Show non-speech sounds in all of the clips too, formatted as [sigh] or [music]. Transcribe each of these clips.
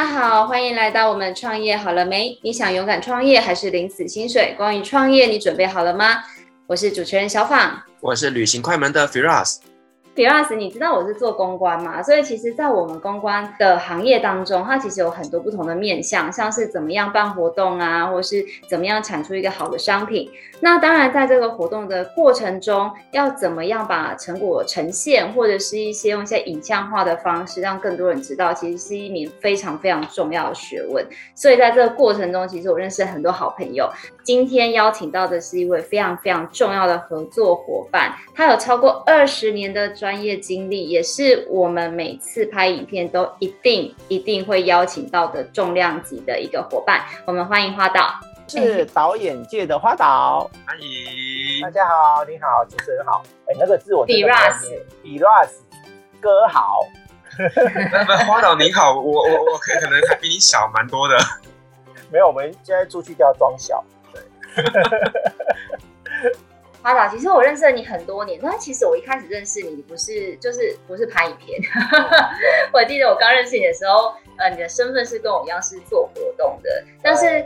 大家好，欢迎来到我们创业好了没？你想勇敢创业还是领死薪水？关于创业，你准备好了吗？我是主持人小访，我是旅行快门的 Firas。Firas，你知道我是做公关嘛？所以其实，在我们公关的行业当中，它其实有很多不同的面向，像是怎么样办活动啊，或是怎么样产出一个好的商品。那当然，在这个活动的过程中，要怎么样把成果呈现，或者是一些用一些影像化的方式，让更多人知道，其实是一名非常非常重要的学问。所以在这个过程中，其实我认识很多好朋友。今天邀请到的是一位非常非常重要的合作伙伴，他有超过二十年的专业经历，也是我们每次拍影片都一定一定会邀请到的重量级的一个伙伴。我们欢迎花导，是导演界的花导，欢迎大家好，你好，主持人好。哎，那个字我比 Ras，比 Ras 哥好。那花导你好，我我我可可能还比你小蛮多的。[laughs] 没有，我们现在出去都要装小。对。花导，其实我认识了你很多年，但其实我一开始认识你，你不是就是不是拍影片。[laughs] 我记得我刚认识你的时候，呃，你的身份是跟我一样是做活动的，但是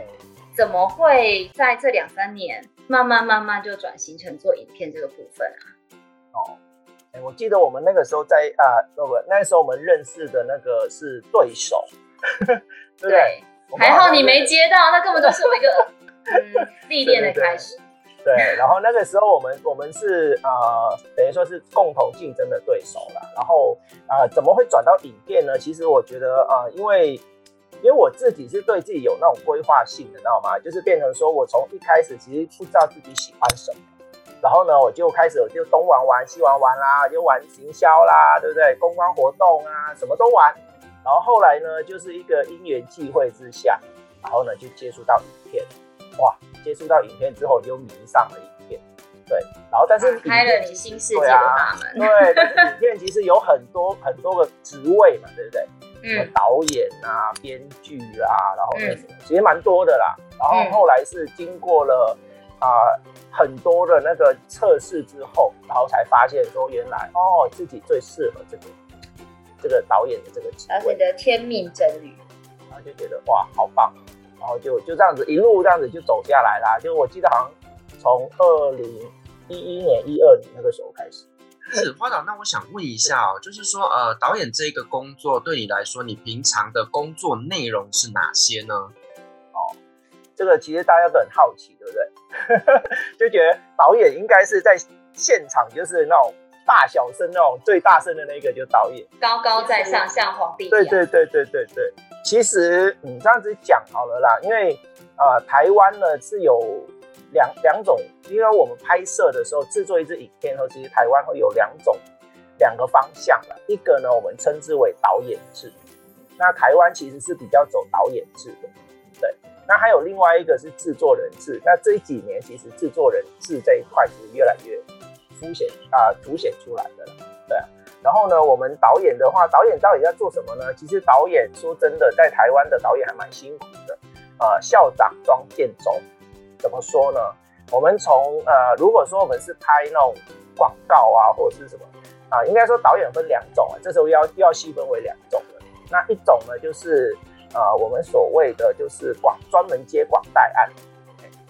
怎么会在这两三年慢慢慢慢就转型成做影片这个部分啊？哦，欸、我记得我们那个时候在啊，不、呃、不，那时候我们认识的那个是对手，[laughs] 对不对？对，还好你没接到，那根本就是我一个嗯历练的开始。对，然后那个时候我们我们是呃，等于说是共同竞争的对手了。然后啊、呃，怎么会转到影店呢？其实我觉得啊、呃，因为因为我自己是对自己有那种规划性的，知道吗？就是变成说我从一开始其实不知道自己喜欢什么，然后呢，我就开始我就东玩玩西玩玩啦，就玩行销啦，对不对？公关活动啊，什么都玩。然后后来呢，就是一个因缘际会之下，然后呢就接触到影片，哇！接触到影片之后，就迷上了影片，对，然后但是开了你新世界的大门，对，啊、对，但是影片其实有很多很多个职位嘛，对不对？嗯，导演啊，编剧啊，然后那什么，其实蛮多的啦。然后后来是经过了啊、呃、很多的那个测试之后，然后才发现说，原来哦自己最适合这个这个导演的这个职位，的天命真理，然后就觉得哇，好棒。然后就就这样子一路这样子就走下来啦，就我记得好像从二零一一年、一二年那个时候开始。是花导，那我想问一下哦，就是说呃，导演这个工作对你来说，你平常的工作内容是哪些呢？哦，这个其实大家都很好奇，对不对？[laughs] 就觉得导演应该是在现场就是那种大小声那种最大声的那个，就是导演，高高在上，像皇帝一样。对对对对对对。其实你这样子讲好了啦，因为呃，台湾呢是有两两种，因为我们拍摄的时候制作一支影片的时候，其实台湾会有两种两个方向的，一个呢我们称之为导演制，那台湾其实是比较走导演制的，对，那还有另外一个是制作人制，那这几年其实制作人制这一块是越来越凸显啊凸显出来的了，对。然后呢，我们导演的话，导演到底要做什么呢？其实导演说真的，在台湾的导演还蛮辛苦的。呃，校长庄建中，怎么说呢？我们从呃，如果说我们是拍那种广告啊，或者是什么啊、呃，应该说导演分两种啊，这时候要要细分为两种的。那一种呢，就是呃，我们所谓的就是广专门接广代案，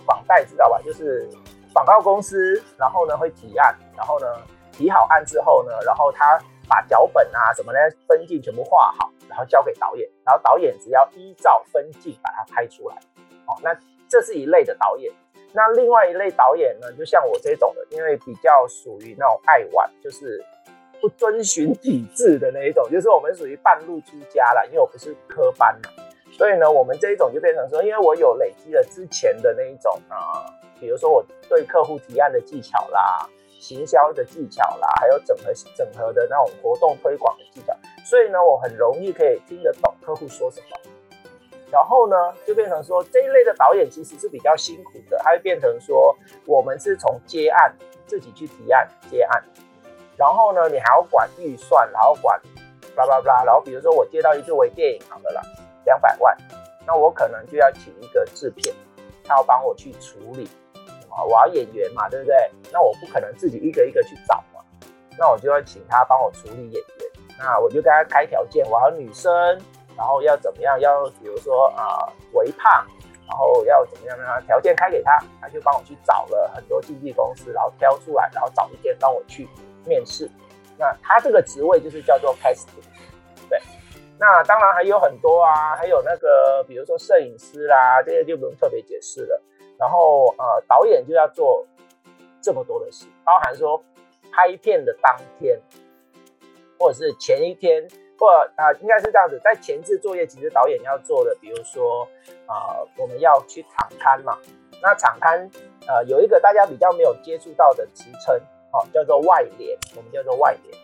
广代知道吧？就是广告公司，然后呢会提案，然后呢。提好案之后呢，然后他把脚本啊什么呢分镜全部画好，然后交给导演，然后导演只要依照分镜把它拍出来。哦，那这是一类的导演。那另外一类导演呢，就像我这种的，因为比较属于那种爱玩，就是不遵循体制的那一种，就是我们属于半路出家啦，因为我不是科班嘛，所以呢，我们这一种就变成说，因为我有累积了之前的那一种啊、比如说我对客户提案的技巧啦。行销的技巧啦，还有整合整合的那种活动推广的技巧，所以呢，我很容易可以听得懂客户说什么。然后呢，就变成说这一类的导演其实是比较辛苦的，它会变成说我们是从接案自己去提案接案，然后呢，你还要管预算，然后管巴拉巴拉，然后比如说我接到一部微电影好了啦，两百万，那我可能就要请一个制片，他要帮我去处理。我要演员嘛，对不对？那我不可能自己一个一个去找嘛，那我就要请他帮我处理演员。那我就跟他开条件，我要女生，然后要怎么样，要比如说啊微胖，然后要怎么样呢？条件开给他，他就帮我去找了很多经纪公司，然后挑出来，然后找一天帮我去面试。那他这个职位就是叫做 casting，对。那当然还有很多啊，还有那个比如说摄影师啦，这些就不用特别解释了。然后呃，导演就要做这么多的事，包含说拍片的当天，或者是前一天，或啊、应该是这样子，在前置作业，其实导演要做的，比如说啊、我们要去场刊嘛。那场刊呃，有一个大家比较没有接触到的职称，哦，叫做外联，我们叫做外联，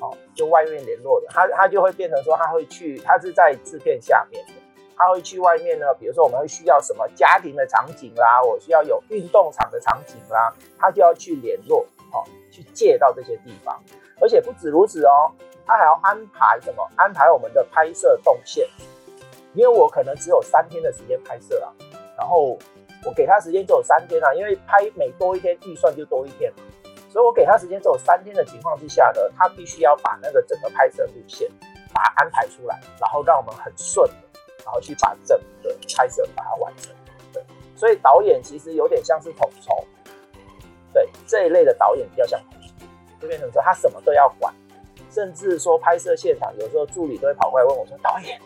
哦，就外面联络的，他他就会变成说，他会去，他是在制片下面的。他会去外面呢，比如说我们会需要什么家庭的场景啦，我需要有运动场的场景啦，他就要去联络，哦，去借到这些地方。而且不止如此哦，他还要安排什么？安排我们的拍摄动线。因为我可能只有三天的时间拍摄啊，然后我给他时间只有三天啊，因为拍每多一天预算就多一天嘛，所以我给他时间只有三天的情况之下呢，他必须要把那个整个拍摄路线把它安排出来，然后让我们很顺的。然后去把整个拍摄把它完成，对，所以导演其实有点像是统筹，对，这一类的导演比较像统筹，就变成说他什么都要管，甚至说拍摄现场有时候助理都会跑过来问我说：“导演，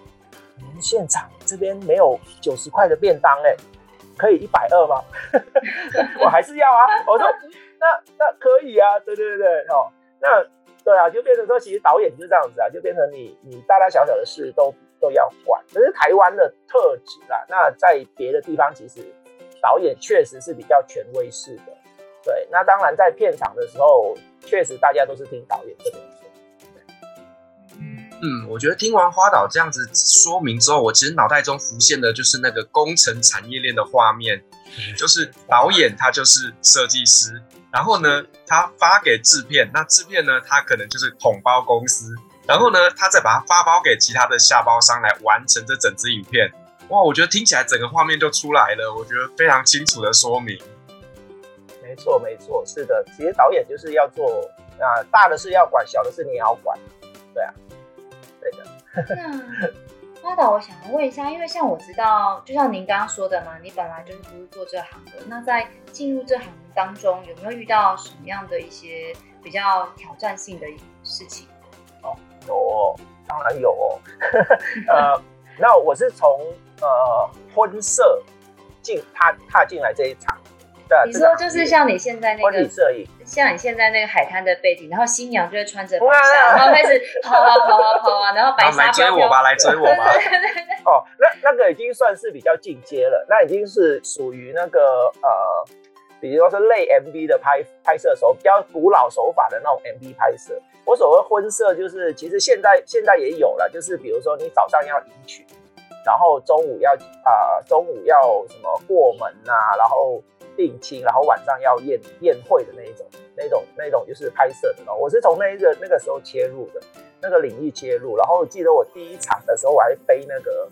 你们现场这边没有九十块的便当哎，可以一百二吗？” [laughs] 我还是要啊，我说那那可以啊，对对对对哦，那对啊，就变成说其实导演就是这样子啊，就变成你你大大小小的事都。都要管，这是台湾的特质啦。那在别的地方，其实导演确实是比较权威式的。对，那当然在片场的时候，确实大家都是听导演这边说。嗯，我觉得听完花岛这样子说明之后，我其实脑袋中浮现的就是那个工程产业链的画面，就是导演他就是设计师，然后呢，他发给制片，那制片呢，他可能就是统包公司。然后呢，他再把它发包给其他的下包商来完成这整支影片。哇，我觉得听起来整个画面就出来了，我觉得非常清楚的说明。没错，没错，是的，其实导演就是要做啊，大的事要管，小的事你也要管。对啊，对的。那花导，我想问一下，因为像我知道，就像您刚刚说的嘛，你本来就是不是做这行的，那在进入这行当中，有没有遇到什么样的一些比较挑战性的事情？哦有哦，当然有哦。[laughs] 呃，那我是从呃婚摄进踏踏进来这一场。对，你说就是像你现在那个婚礼摄影，像你现在那个海滩的背景，然后新娘就会穿着白纱，然后开始 [laughs] 跑啊跑啊跑啊，然后白纱来追我吧，来追我吧。[laughs] 哦，那那个已经算是比较进阶了，那已经是属于那个呃。比如说是类 MV 的拍拍摄手比较古老手法的那种 MV 拍摄，我所谓婚摄就是其实现在现在也有了，就是比如说你早上要迎娶，然后中午要啊、呃、中午要什么过门啊，然后订亲，然后晚上要宴宴会的那一种那种那种就是拍摄的。我是从那一个那个时候切入的那个领域切入，然后记得我第一场的时候我还背那个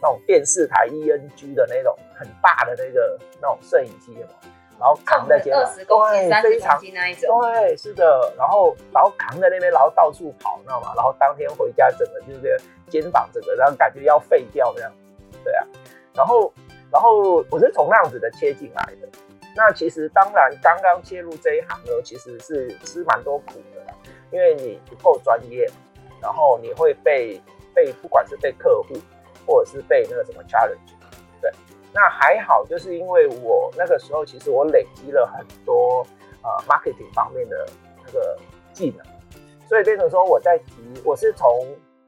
那种电视台 ENG 的那种很大的那个那种摄影机嘛。然后扛在肩膀，对，非常那一种，对，是的。然后，然后扛在那边，然后到处跑，你知道吗？然后当天回家，整个就是肩膀整个，然后感觉要废掉这样。对啊。然后，然后我是从那样子的切进来的。那其实当然，刚刚切入这一行呢，其实是吃蛮多苦的啦，因为你不够专业，然后你会被被不管是被客户，或者是被那个什么 challenge 对。那还好，就是因为我那个时候其实我累积了很多呃 marketing 方面的那个技能，所以变成说我在提，我是从、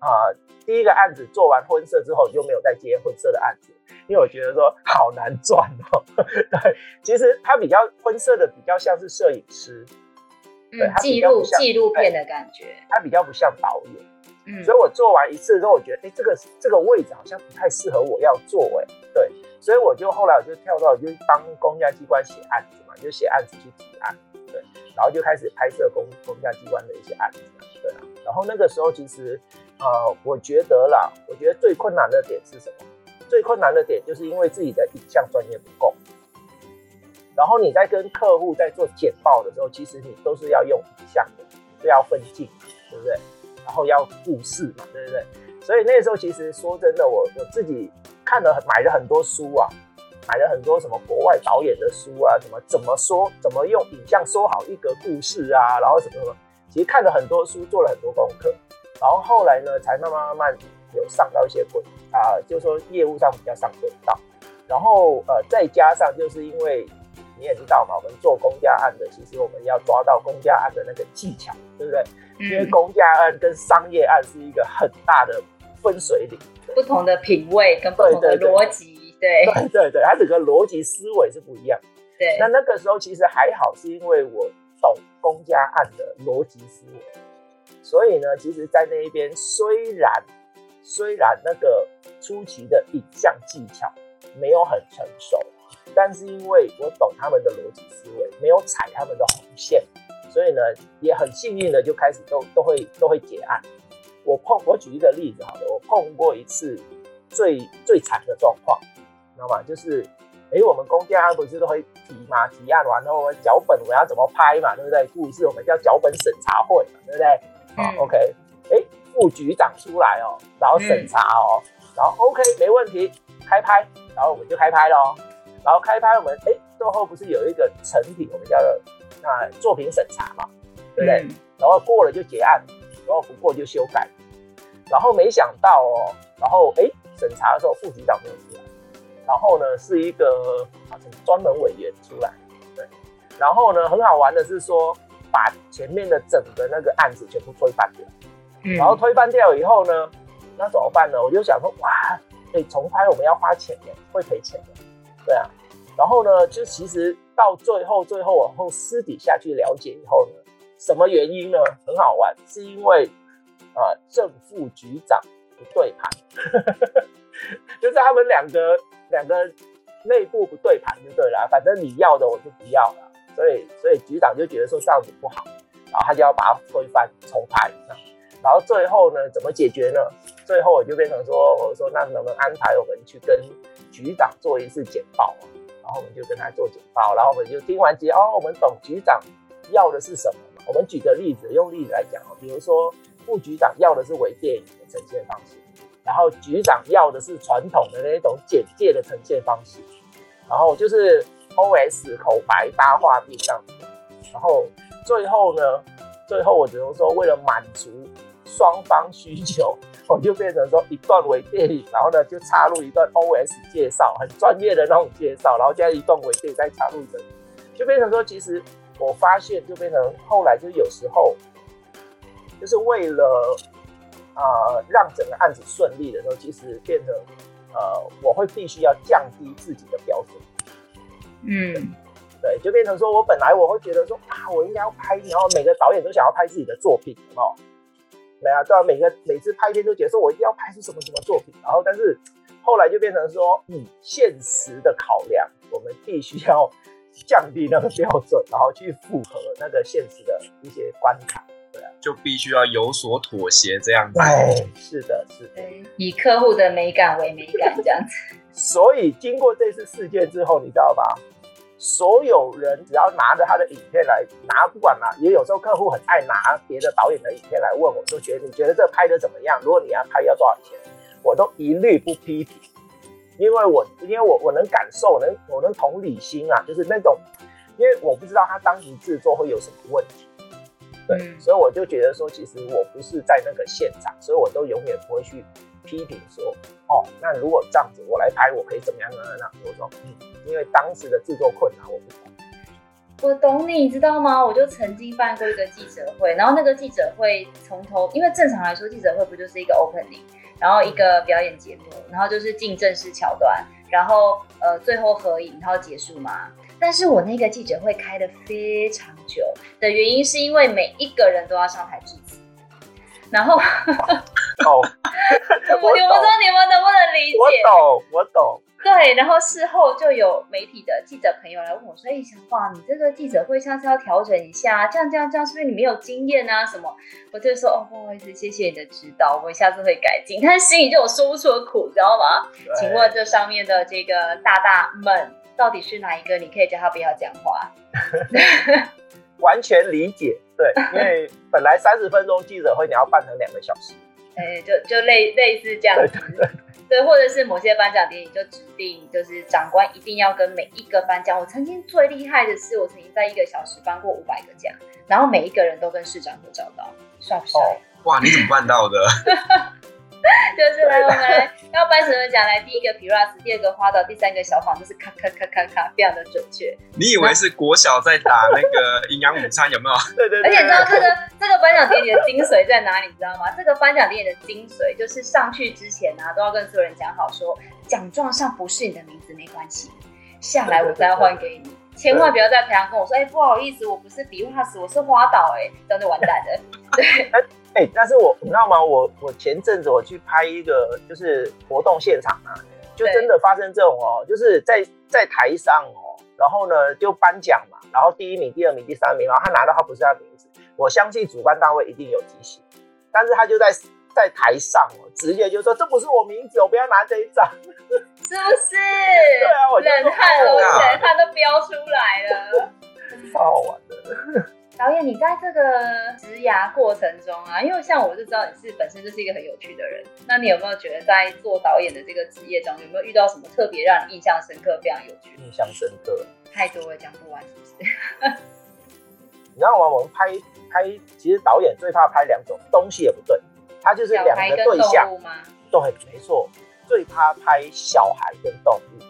呃、第一个案子做完婚摄之后就没有再接婚摄的案子，因为我觉得说好难赚哦。[laughs] 对，其实他比较婚摄的比较像是摄影师，嗯，记录纪录片的感觉，他比较不像导演，嗯，所以我做完一次之后，我觉得哎、欸，这个这个位置好像不太适合我要做，哎，对。所以我就后来我就跳到就帮公家机关写案子嘛，就写案子去提案，对，然后就开始拍摄公公家机关的一些案子，对啊。然后那个时候其实，呃，我觉得啦，我觉得最困难的点是什么？最困难的点就是因为自己的影像专业不够，然后你在跟客户在做简报的时候，其实你都是要用影像的，就要分镜，对不对？然后要故事嘛，对不对？所以那时候其实说真的，我我自己看了买了很多书啊，买了很多什么国外导演的书啊，什么怎么说怎么用影像说好一个故事啊，然后什么什么，其实看了很多书，做了很多功课，然后后来呢，才慢慢慢慢有上到一些轨啊，就是说业务上比较上轨道，然后呃再加上就是因为。你也知道嘛，我们做公家案的，其实我们要抓到公家案的那个技巧，对不对？嗯、因为公家案跟商业案是一个很大的分水岭，不同的品味跟不同的逻辑，对对对，对对，它整个逻辑思维是不一样。对，那那个时候其实还好，是因为我懂公家案的逻辑思维，所以呢，其实，在那一边虽然虽然那个初期的影像技巧没有很成熟。但是因为我懂他们的逻辑思维，没有踩他们的红线，所以呢，也很幸运的就开始都都会都会结案。我碰我举一个例子好了，我碰过一次最最惨的状况，你知道吗？就是哎，我们公家案不是都会提嘛，提案完后脚本我要怎么拍嘛，对不对？故事我们叫脚本审查会嘛，对不对？好、嗯、OK，哎，副局长出来哦，然后审查哦，嗯、然后 OK 没问题，开拍，然后我们就开拍喽。然后开拍，我们哎，最后不是有一个成品，我们叫做那作品审查嘛，对不对？嗯、然后过了就结案，然后不过就修改。然后没想到哦，然后哎，审查的时候副局长没有出来，然后呢是一个好像专门委员出来，对。然后呢很好玩的是说，把前面的整个那个案子全部推翻掉。然后推翻掉以后呢，那怎么办呢？我就想说，哇，哎，重拍我们要花钱的，会赔钱的。对啊，然后呢，就其实到最后，最后往后私底下去了解以后呢，什么原因呢？很好玩，是因为啊、正副局长不对盘，[laughs] 就是他们两个两个内部不对盘就对了，反正你要的我就不要了，所以所以局长就觉得说这样子不好，然后他就要把它推翻重拍，然后最后呢，怎么解决呢？最后我就变成说，我说那能不能安排我们去跟局长做一次简报啊，然后我们就跟他做简报，然后我们就听完结哦，我们懂局长要的是什么嘛？我们举个例子，用例子来讲哦，比如说副局长要的是微电影的呈现方式，然后局长要的是传统的那种简介的呈现方式，然后就是 OS 口白搭画面这样，然后最后呢，最后我只能说为了满足双方需求。[laughs] 我就变成说一段微电影，然后呢就插入一段 OS 介绍，很专业的那种介绍，然后加一段微电影再插入一个，就变成说，其实我发现就变成后来就有时候，就是为了呃让整个案子顺利的时候，其实变成呃我会必须要降低自己的标准。嗯，对，就变成说我本来我会觉得说啊，我应该要拍，然后每个导演都想要拍自己的作品，哦。没啊，对啊，每个每次拍片都觉得说我一定要拍出什么什么作品，然后但是后来就变成说，嗯，现实的考量，我们必须要降低那个标准，然后去符合那个现实的一些关卡，对啊，就必须要有所妥协这样子。对，是的，是的，以客户的美感为美感这样子。[laughs] 所以经过这次事件之后，你知道吧？所有人只要拿着他的影片来拿，不管拿，也有时候客户很爱拿别的导演的影片来问我，就觉得你觉得这拍的怎么样？如果你要拍要多少钱，我都一律不批评，因为我因为我我能感受，能我能同理心啊，就是那种，因为我不知道他当时制作会有什么问题，对，嗯、所以我就觉得说，其实我不是在那个现场，所以我都永远不会去。批评说：“哦，那如果这样子我来拍，我可以怎么样呢？”那我说：“嗯，因为当时的制作困难，我不懂。”我懂你，知道吗？我就曾经办过一个记者会，然后那个记者会从头，因为正常来说记者会不就是一个 opening，然后一个表演节目，然后就是进正式桥段，然后呃最后合影，然后结束嘛。但是我那个记者会开的非常久的原因，是因为每一个人都要上台致辞。然后，[laughs] 哦，[laughs] 我不知道你们能不能理解？我懂，我懂。对，然后事后就有媒体的记者朋友来问我说：“哎，小华，你这个记者会下次要调整一下，这样这样这样，是不是你没有经验啊？什么？”我就说：“哦，不好意思，谢谢你的指导，我下次会改进。”但是心里就有说不出的苦，知道吗？对请问这上面的这个大大们到底是哪一个？你可以叫他不要讲话。[laughs] 完全理解。对，[laughs] 因为本来三十分钟记者会，你要办成两个小时，哎，就就类类似这样子。对对对对，或者是某些颁奖典礼就指定，就是长官一定要跟每一个颁奖。我曾经最厉害的是，我曾经在一个小时颁过五百个奖，然后每一个人都跟市长合照到，帅不帅？哦，哇，你怎么办到的？[laughs] [laughs] 就是来，我们来要颁什么奖？来，第一个 Piras，第二个花岛，第三个小黄，就是咔咔咔咔咔，非常的准确。你以为是国小在打那个营养午餐有没有？[laughs] 对对对。而且你知道这个这个颁奖典礼的精髓在哪里？你知道吗？这个颁奖典礼的精髓就是上去之前呢、啊，都要跟所有人讲好说，奖状上不是你的名字没关系，下来我再换给你，千万不要在台上跟我说，哎、欸，不好意思，我不是 Piras，我是花岛，哎，这样就完蛋了。[laughs] 对。哎、欸，但是我你知道吗？我我前阵子我去拍一个就是活动现场啊，就真的发生这种哦，就是在在台上哦，然后呢就颁奖嘛，然后第一名、第二名、第三名，然后他拿到他不是他的名字，我相信主办单位一定有提醒，但是他就在在台上哦，直接就说这不是我名字，我不要拿这一张，[laughs] 是不是？对啊，我冷汗了，冷汗都飙出来了，超好玩的。导演，你在这个职涯过程中啊，因为像我就知道你是本身就是一个很有趣的人，那你有没有觉得在做导演的这个职业中，有没有遇到什么特别让你印象深刻、非常有趣？印象深刻，太多了，讲不完，是不是？[laughs] 你知道吗？我们拍拍，其实导演最怕拍两种东西也不对，他就是两个对象吗？对，没错，最怕拍小孩跟动物，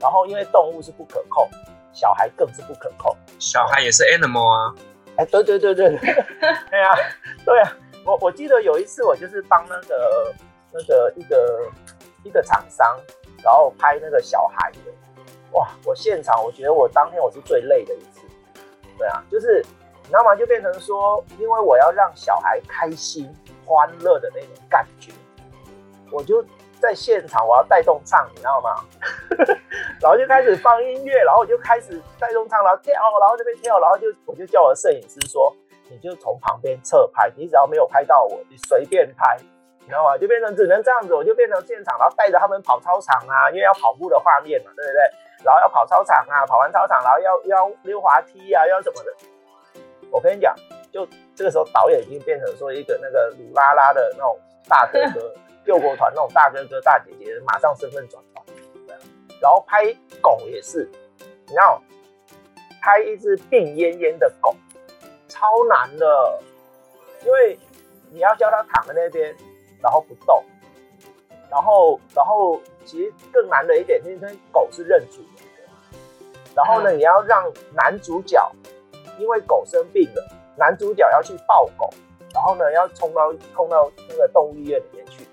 然后因为动物是不可控。小孩更是不可控，小孩也是 animal 啊！哎，对对对对对，对啊，对啊，我我记得有一次我就是帮那个那个一个一个厂商，然后拍那个小孩的，哇！我现场我觉得我当天我是最累的一次，对啊，就是你知道吗？就变成说，因为我要让小孩开心欢乐的那种感觉，我就。在现场，我要带动唱，你知道吗？[laughs] 然后就开始放音乐，然后我就开始带动唱，然后跳，然后这边跳，然后就我就叫我的摄影师说，你就从旁边侧拍，你只要没有拍到我，你随便拍，你知道吗？就变成只能这样子，我就变成现场，然后带着他们跑操场啊，因为要跑步的画面嘛，对不对？然后要跑操场啊，跑完操场，然后要要溜滑梯啊，要什么的。我跟你讲，就这个时候导演已经变成说一个那个鲁拉拉的那种大哥哥。救国团那种大哥哥大姐姐，马上身份转换，然后拍狗也是，你要，拍一只病恹恹的狗，超难的，因为你要叫它躺在那边，然后不动，然后然后其实更难的一点，因为狗是认主人的，然后呢，你要让男主角，因为狗生病了，男主角要去抱狗，然后呢要冲到冲到那个动物医院里面去。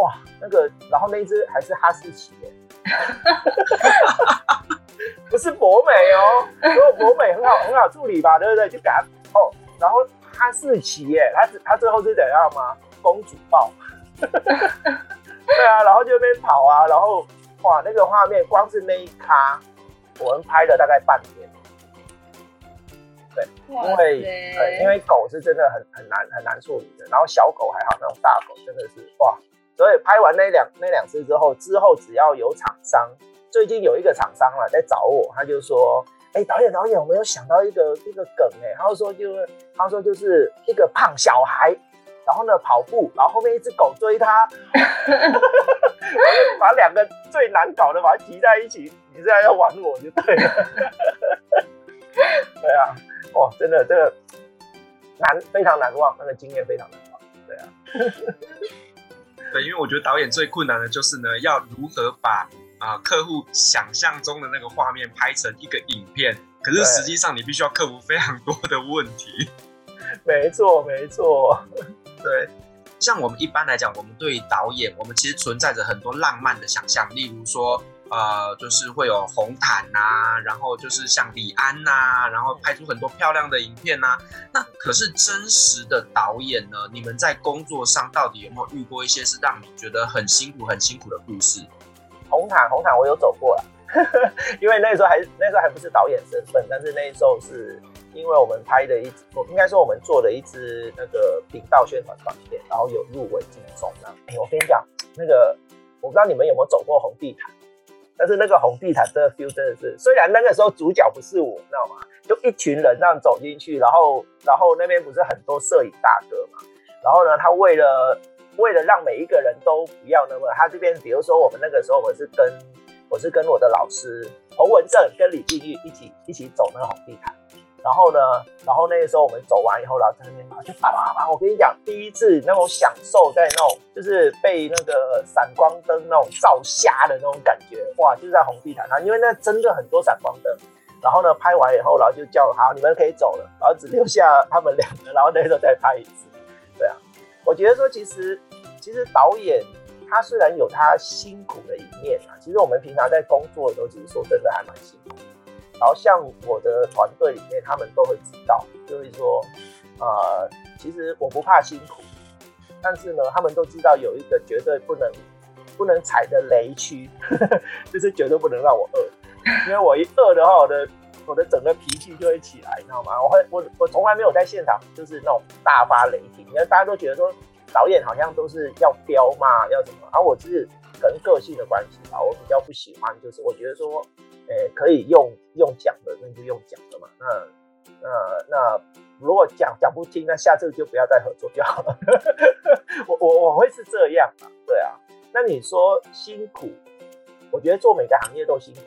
哇，那个，然后那一只还是哈士奇耶，[laughs] 不是博美哦，如果博美很好很好处理吧，对不对？就给他哦，然后哈士奇耶，他他最后是怎样吗？公主抱，对啊，然后就那边跑啊，然后哇，那个画面光是那一咖，我们拍了大概半年，对，因为对，因为狗是真的很很难很难处理的，然后小狗还好，那种大狗真的是哇。所以拍完那两那两次之后，之后只要有厂商，最近有一个厂商了在找我，他就说：“哎、欸，导演导演，我没有想到一个 [laughs] 一个梗哎、欸。”他就说就是他说就是一个胖小孩，然后呢跑步，然后后面一只狗追他，[laughs] 把两个最难搞的把它挤在一起，你现在要玩我就对了。[laughs] 对啊，哇，真的这个难非常难忘，那个经验非常难忘。对啊。对，因为我觉得导演最困难的就是呢，要如何把啊、呃、客户想象中的那个画面拍成一个影片，可是实际上你必须要克服非常多的问题。[laughs] 没错，没错。对，像我们一般来讲，我们对导演，我们其实存在着很多浪漫的想象，例如说。呃，就是会有红毯呐、然后就是像李安呐、然后拍出很多漂亮的影片呐、那可是真实的导演呢？你们在工作上到底有没有遇过一些是让你觉得很辛苦、很辛苦的故事？红毯，红毯我有走过了，[laughs] 因为那时候还那时候还不是导演身份，但是那时候是因为我们拍的一支，应该说我们做的一支那个频道宣传短片，然后有入围金钟呢。哎，我跟你讲，那个我不知道你们有没有走过红地毯。但是那个红地毯真的 feel 真的是，虽然那个时候主角不是我，你知道吗？就一群人这样走进去，然后然后那边不是很多摄影大哥嘛，然后呢，他为了为了让每一个人都不要那么，他这边比如说我们那个时候我是跟我是跟我的老师侯文正跟李俊玉一起一起走那个红地毯。然后呢，然后那个时候我们走完以后，然后在那边就啪啪啪！我跟你讲，第一次那种享受在那种就是被那个闪光灯那种照瞎的那种感觉，哇！就是在红地毯上，因为那真的很多闪光灯。然后呢，拍完以后，然后就叫好，你们可以走了，然后只留下他们两个，然后那时候再拍一次。对啊，我觉得说其实其实导演他虽然有他辛苦的一面啊，其实我们平常在工作的时候，其实说真的还蛮辛苦。然后像我的团队里面，他们都会知道，就是说，呃，其实我不怕辛苦，但是呢，他们都知道有一个绝对不能不能踩的雷区，[laughs] 就是绝对不能让我饿，因为我一饿的话，我的我的整个脾气就会起来，你知道吗？我会我我从来没有在现场就是那种大发雷霆，因为大家都觉得说导演好像都是要飙嘛，要什么，而、啊、我是可能个性的关系吧，我比较不喜欢，就是我觉得说。欸、可以用用讲的，那就用讲的嘛。那那那如果讲讲不听，那下次就不要再合作就好了。[laughs] 我我我会是这样啊，对啊。那你说辛苦，我觉得做每个行业都辛苦，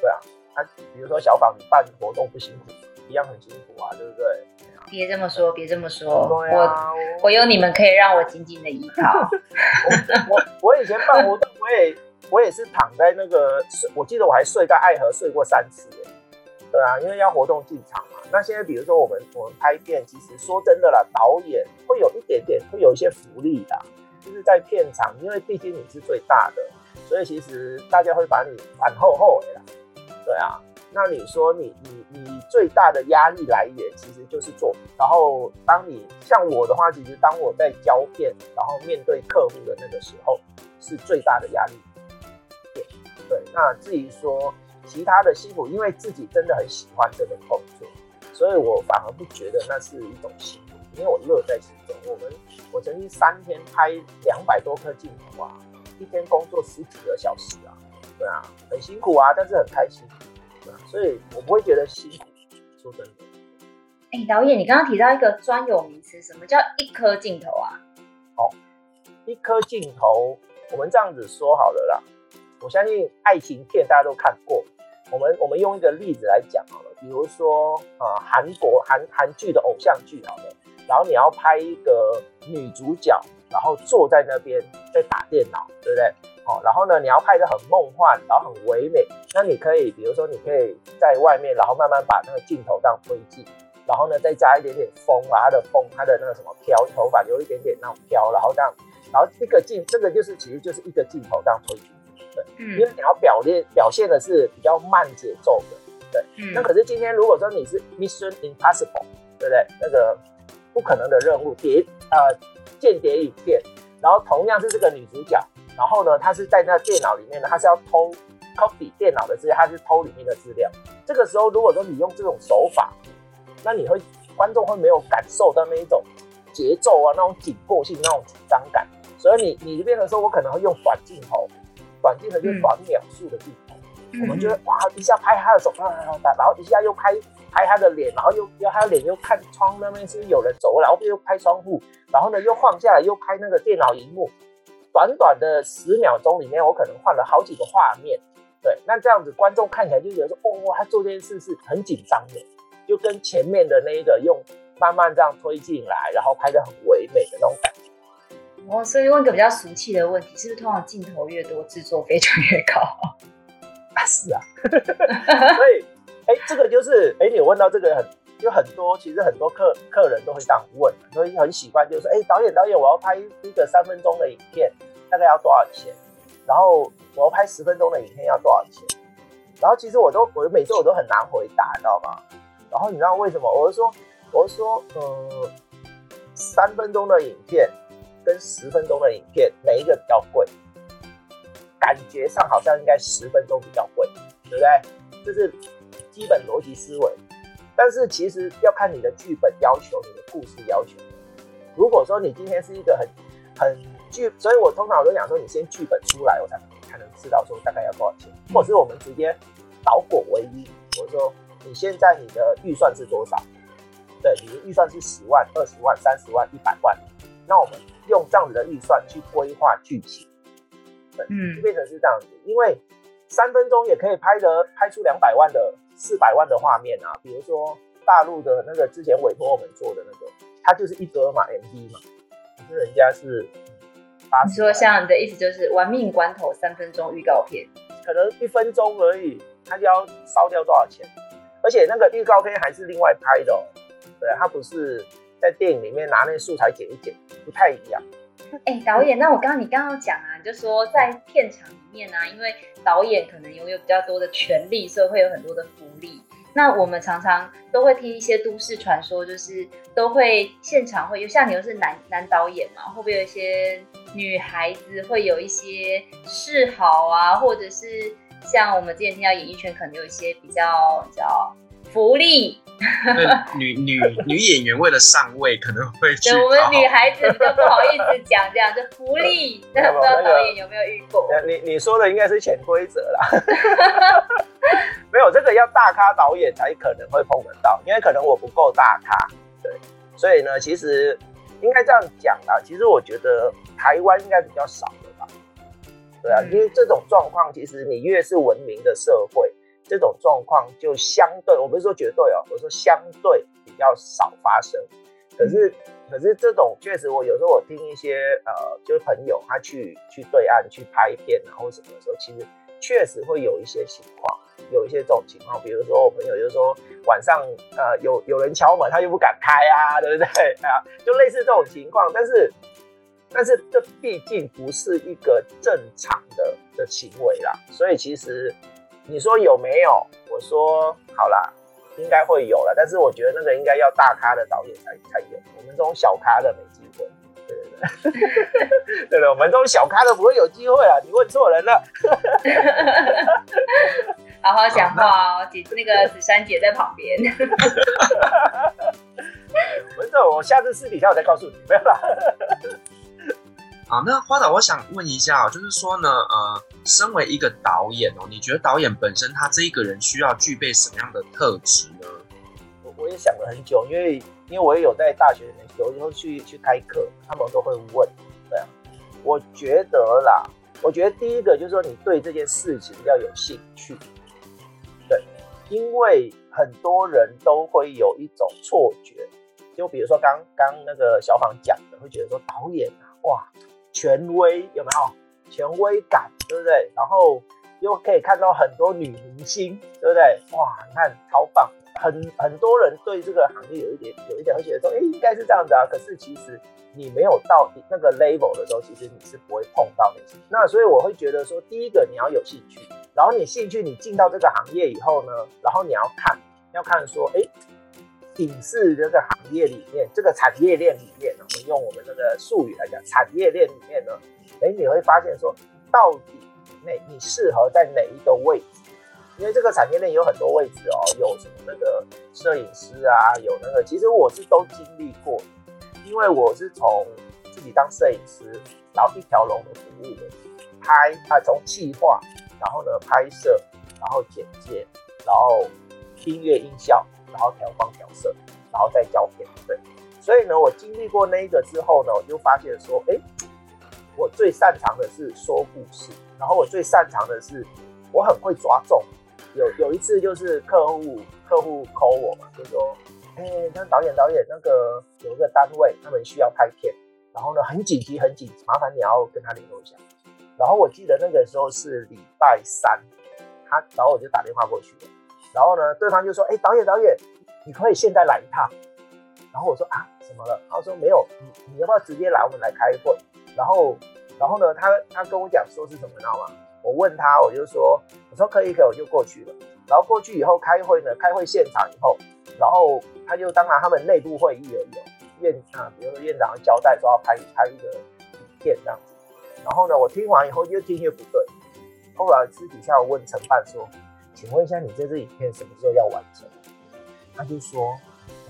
对啊。他、啊、比如说小访你办活动不辛苦，一样很辛苦啊，对不对？别这么说，别这么说，啊、我我有你们可以让我紧紧的依靠。[laughs] 我我，我以前办活动，我也。我也是躺在那个，我记得我还睡在爱河睡过三次，对啊，因为要活动进场嘛。那现在比如说我们我们拍片，其实说真的啦，导演会有一点点会有一些福利的，就是在片场，因为毕竟你是最大的，所以其实大家会把你反厚厚的啦，对啊。那你说你你你最大的压力来源其实就是做，然后当你像我的话，其实当我在胶片，然后面对客户的那个时候，是最大的压力。对，那至于说其他的辛苦，因为自己真的很喜欢这个工作，所以我反而不觉得那是一种辛苦，因为我乐在其中。我们我曾经三天拍两百多颗镜头啊，一天工作十几个小时啊，对啊，很辛苦啊，但是很开心，对啊，所以我不会觉得辛苦。说真的，哎，导演，你刚刚提到一个专有名词，什么叫一颗镜头啊？好，一颗镜头，我们这样子说好了啦。我相信爱情片大家都看过，我们我们用一个例子来讲好了，比如说啊韩国韩韩剧的偶像剧好了，然后你要拍一个女主角，然后坐在那边在打电脑，对不对？好，然后呢你要拍得很梦幻，然后很唯美，那你可以比如说你可以在外面，然后慢慢把那个镜头这样推进，然后呢再加一点点风，把它的风它的那个什么飘头发留一点点那种飘，然后这样，然后这个镜这个就是其实就是一个镜头这样推进。嗯，因为你要表现表现的是比较慢节奏的，对。嗯，那可是今天如果说你是 Mission Impossible，对不对？那个不可能的任务谍呃间谍影片，然后同样是这个女主角，然后呢，她是在那电脑里面呢，她是要偷 copy 电脑的资料，她是偷里面的资料。这个时候，如果说你用这种手法，那你会观众会没有感受到那一种节奏啊，那种紧迫性，那种紧张感。所以你你这边的时候，我可能会用短镜头。短镜头就是短秒数的镜头，嗯、我们就会哇一下拍他的手，然后一下又拍拍他的脸，然后又又他的脸又看窗那边是不是有人走，然后又拍窗户，然后呢又晃下来又拍那个电脑荧幕，短短的十秒钟里面，我可能换了好几个画面，对，那这样子观众看起来就觉得说，哦，他做这件事是很紧张的，就跟前面的那一个用慢慢这样推进来，然后拍的很唯美的那种感觉。哦，所以问个比较俗气的问题，是不是通常镜头越多，制作费就越高？[laughs] 啊，是啊。[laughs] 所以，哎、欸，这个就是，哎、欸，你问到这个很，有很多，其实很多客客人都会这样问，所以很喜欢，就是说，哎、导演导演，我要拍一个三分钟的影片，大概要多少钱？然后我要拍十分钟的影片要多少钱？然后其实我都，我每次我都很难回答，你知道吗？然后你知道为什么？我就说，我就说，呃，三分钟的影片。跟十分钟的影片，哪一个比较贵？感觉上好像应该十分钟比较贵，对不对？这是基本逻辑思维。但是其实要看你的剧本要求，你的故事要求。如果说你今天是一个很很剧，所以我通常我都讲说，你先剧本出来，我才才能知道说大概要多少钱，或者是我们直接导果为一。我说你现在你的预算是多少？对，你的预算是十万、二十万、三十万、一百万，那我们。用这样子的预算去规划剧情，对，嗯，就变成是这样子，因为三分钟也可以拍得拍出两百万的、四百万的画面啊，比如说大陆的那个之前委托我们做的那个，它就是一格嘛，MV 嘛，可是人家是。你说像你的意思就是玩命关头三分钟预告片，可能一分钟而已，他就要烧掉多少钱？而且那个预告片还是另外拍的，哦，对，他不是在电影里面拿那个素材剪一剪，不太一样。哎、欸，导演，那我刚刚你刚刚讲啊，就说在片场里面啊，因为导演可能拥有比较多的权利，所以会有很多的福利。那我们常常都会听一些都市传说，就是都会现场会有，像你又是男男导演嘛，会不会有一些女孩子会有一些示好啊，或者是像我们之前听到演艺圈可能有一些比较叫福利。女女女演员为了上位可能会去。对，我们女孩子比较不好意思讲这样，就福利。[laughs] 那不知道导演有没有遇过？你你说的应该是潜规则啦。[laughs] 没有这个要大咖导演才可能会碰得到，因为可能我不够大咖，对，所以呢，其实应该这样讲啦。其实我觉得台湾应该比较少的吧，对啊，因为这种状况，其实你越是文明的社会，这种状况就相对，我不是说绝对哦，我说相对比较少发生。可是，可是这种确实，我有时候我听一些呃，就是朋友他去去对岸去拍片啊，或什么的时候，其实确实会有一些情况。有一些这种情况，比如说我朋友就说晚上呃有有人敲门，他又不敢开啊，对不对啊？就类似这种情况，但是但是这毕竟不是一个正常的的行为啦，所以其实你说有没有？我说好啦，应该会有啦，但是我觉得那个应该要大咖的导演才才有，我们这种小咖的没机会，对对对，对 [laughs] 了，我们这种小咖的不会有机会啊，你问错人了。[laughs] 好好讲话哦，姐，那个子珊姐在旁边。[laughs] 不是，我下次私底下我再告诉你，没有啦。好，那花导，我想问一下，就是说呢，呃，身为一个导演哦，你觉得导演本身他这一个人需要具备什么样的特质呢？我我也想了很久，因为因为我也有在大学里面有时候去去开课，他们都会问，对啊，我觉得啦，我觉得第一个就是说，你对这件事情要有兴趣。对因为很多人都会有一种错觉，就比如说刚刚那个小访讲的，会觉得说导演啊，哇，权威有没有权威感，对不对？然后又可以看到很多女明星，对不对？哇，你看超棒，很很多人对这个行业有一点有一点会觉得说，哎，应该是这样子啊。可是其实你没有到那个 level 的时候，其实你是不会碰到那些。那所以我会觉得说，第一个你要有兴趣。然后你兴趣，你进到这个行业以后呢，然后你要看，要看说，哎，影视这个行业里面，这个产业链里面，我们用我们那个术语来讲，产业链里面呢，哎，你会发现说，到底哪你适合在哪一个位置？因为这个产业链有很多位置哦，有什么那个摄影师啊，有那个，其实我是都经历过，因为我是从自己当摄影师，然后一条龙的服务的，拍啊，从计划。然后呢，拍摄，然后剪接，然后音乐音效，然后调光调色，然后再交片，对。所以呢，我经历过那一个之后呢，我就发现说，哎，我最擅长的是说故事，然后我最擅长的是，我很会抓重。有有一次就是客户客户 call 我嘛，就说，哎，那导演导演，那个有一个单位他们需要拍片，然后呢很紧急很紧，麻烦你要跟他联络一下。然后我记得那个时候是礼拜三，他然后我就打电话过去了，然后呢，对方就说：“哎，导演导演，你可以现在来一趟。”然后我说：“啊，怎么了？”他说：“没有，你你要不要直接来，我们来开会？”然后然后呢，他他跟我讲说是什么，你知道吗？我问他，我就说：“我说可以可以，我就过去了。”然后过去以后开会呢，开会现场以后，然后他就当然他们内部会议而已，院啊，比如说院长交代说要拍拍一个影片这样子。然后呢，我听完以后越听越不对。后来私底下我问陈办说：“请问一下，你这支影片什么时候要完成？”他就说：“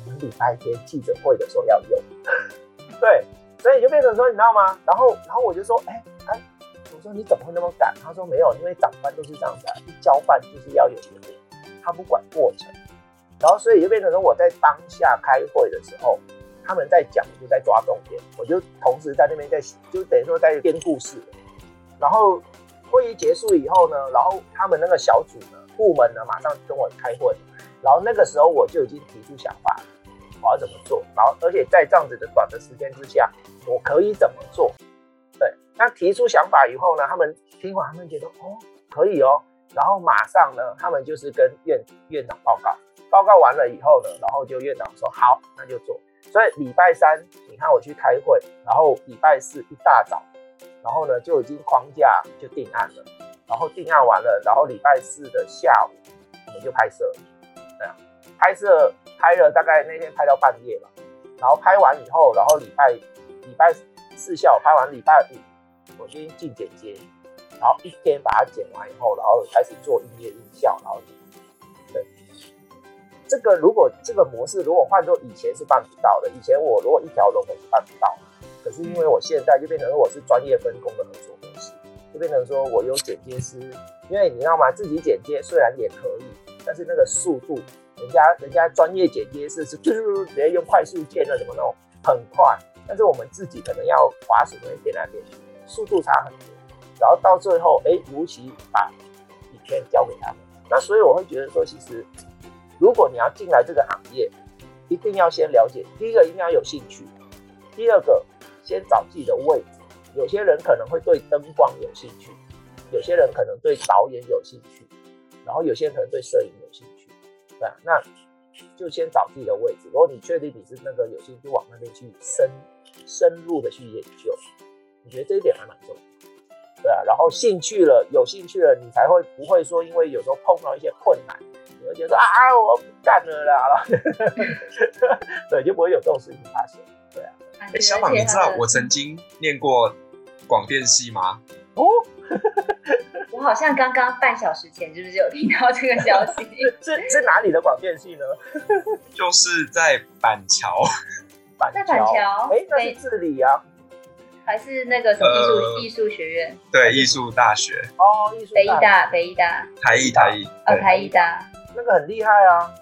我们礼拜天记者会的时候要用。[laughs] ”对，所以就变成说，你知道吗？然后，然后我就说：“哎哎，我说你怎么会那么赶？”他说：“没有，因为长官都是这样子啊，一交办就是要有结果，他不管过程。”然后，所以就变成说，我在当下开会的时候，他们在讲，就在抓重点，我就同时在那边在，就等于说在编故事。然后会议结束以后呢，然后他们那个小组呢，部门呢，马上跟我开会。然后那个时候我就已经提出想法，我要怎么做。然后而且在这样子的短的时间之下，我可以怎么做？对，那提出想法以后呢，他们听完，他们觉得哦，可以哦。然后马上呢，他们就是跟院院长报告，报告完了以后呢，然后就院长说好，那就做。所以礼拜三你看我去开会，然后礼拜四一大早，然后呢就已经框架就定案了，然后定案完了，然后礼拜四的下午我们就拍摄。对啊，拍摄拍了大概那天拍到半夜吧，然后拍完以后，然后礼拜礼拜四下午拍完，礼拜五我先进剪接，然后一天把它剪完以后，然后开始做音乐音效，然后对，这个如果这个模式如果换做以前是办不到的，以前我如果一条龙我是办不到，可是因为我现在就变成我是专业分工的合作，变成说我有剪接师，因为你知道吗？自己剪接虽然也可以。但是那个速度，人家人家专业剪接师是是直接用快速键的怎么弄很快，但是我们自己可能要滑鼠那边那边，速度差很多。然后到最后，哎，如期把影片交给他们。那所以我会觉得说，其实如果你要进来这个行业，一定要先了解，第一个一定要有兴趣，第二个先找自己的位置。有些人可能会对灯光有兴趣，有些人可能对导演有兴趣。然后有些人可能对摄影有兴趣，对啊，那就先找自己的位置。如果你确定你是那个有兴趣，往那边去深深入的去研究。你觉得这一点还蛮重要，对啊。然后兴趣了，有兴趣了，你才会不会说因为有时候碰到一些困难，你会觉得啊，我不干了啦，[laughs] 对，就不会有这种事情发生，对啊。哎，小马，你知道我曾经念过广电系吗？哦。[laughs] 我好像刚刚半小时前是不是有听到这个消息？[laughs] 是是哪里的广电系呢？[laughs] 就是在板桥，板在板桥。哎，那是治理啊，还是那个什么艺术艺术学院？对，艺术大学。哦，艺术北艺大，北艺大，台艺，台艺。哦，台艺大，那个很厉害啊。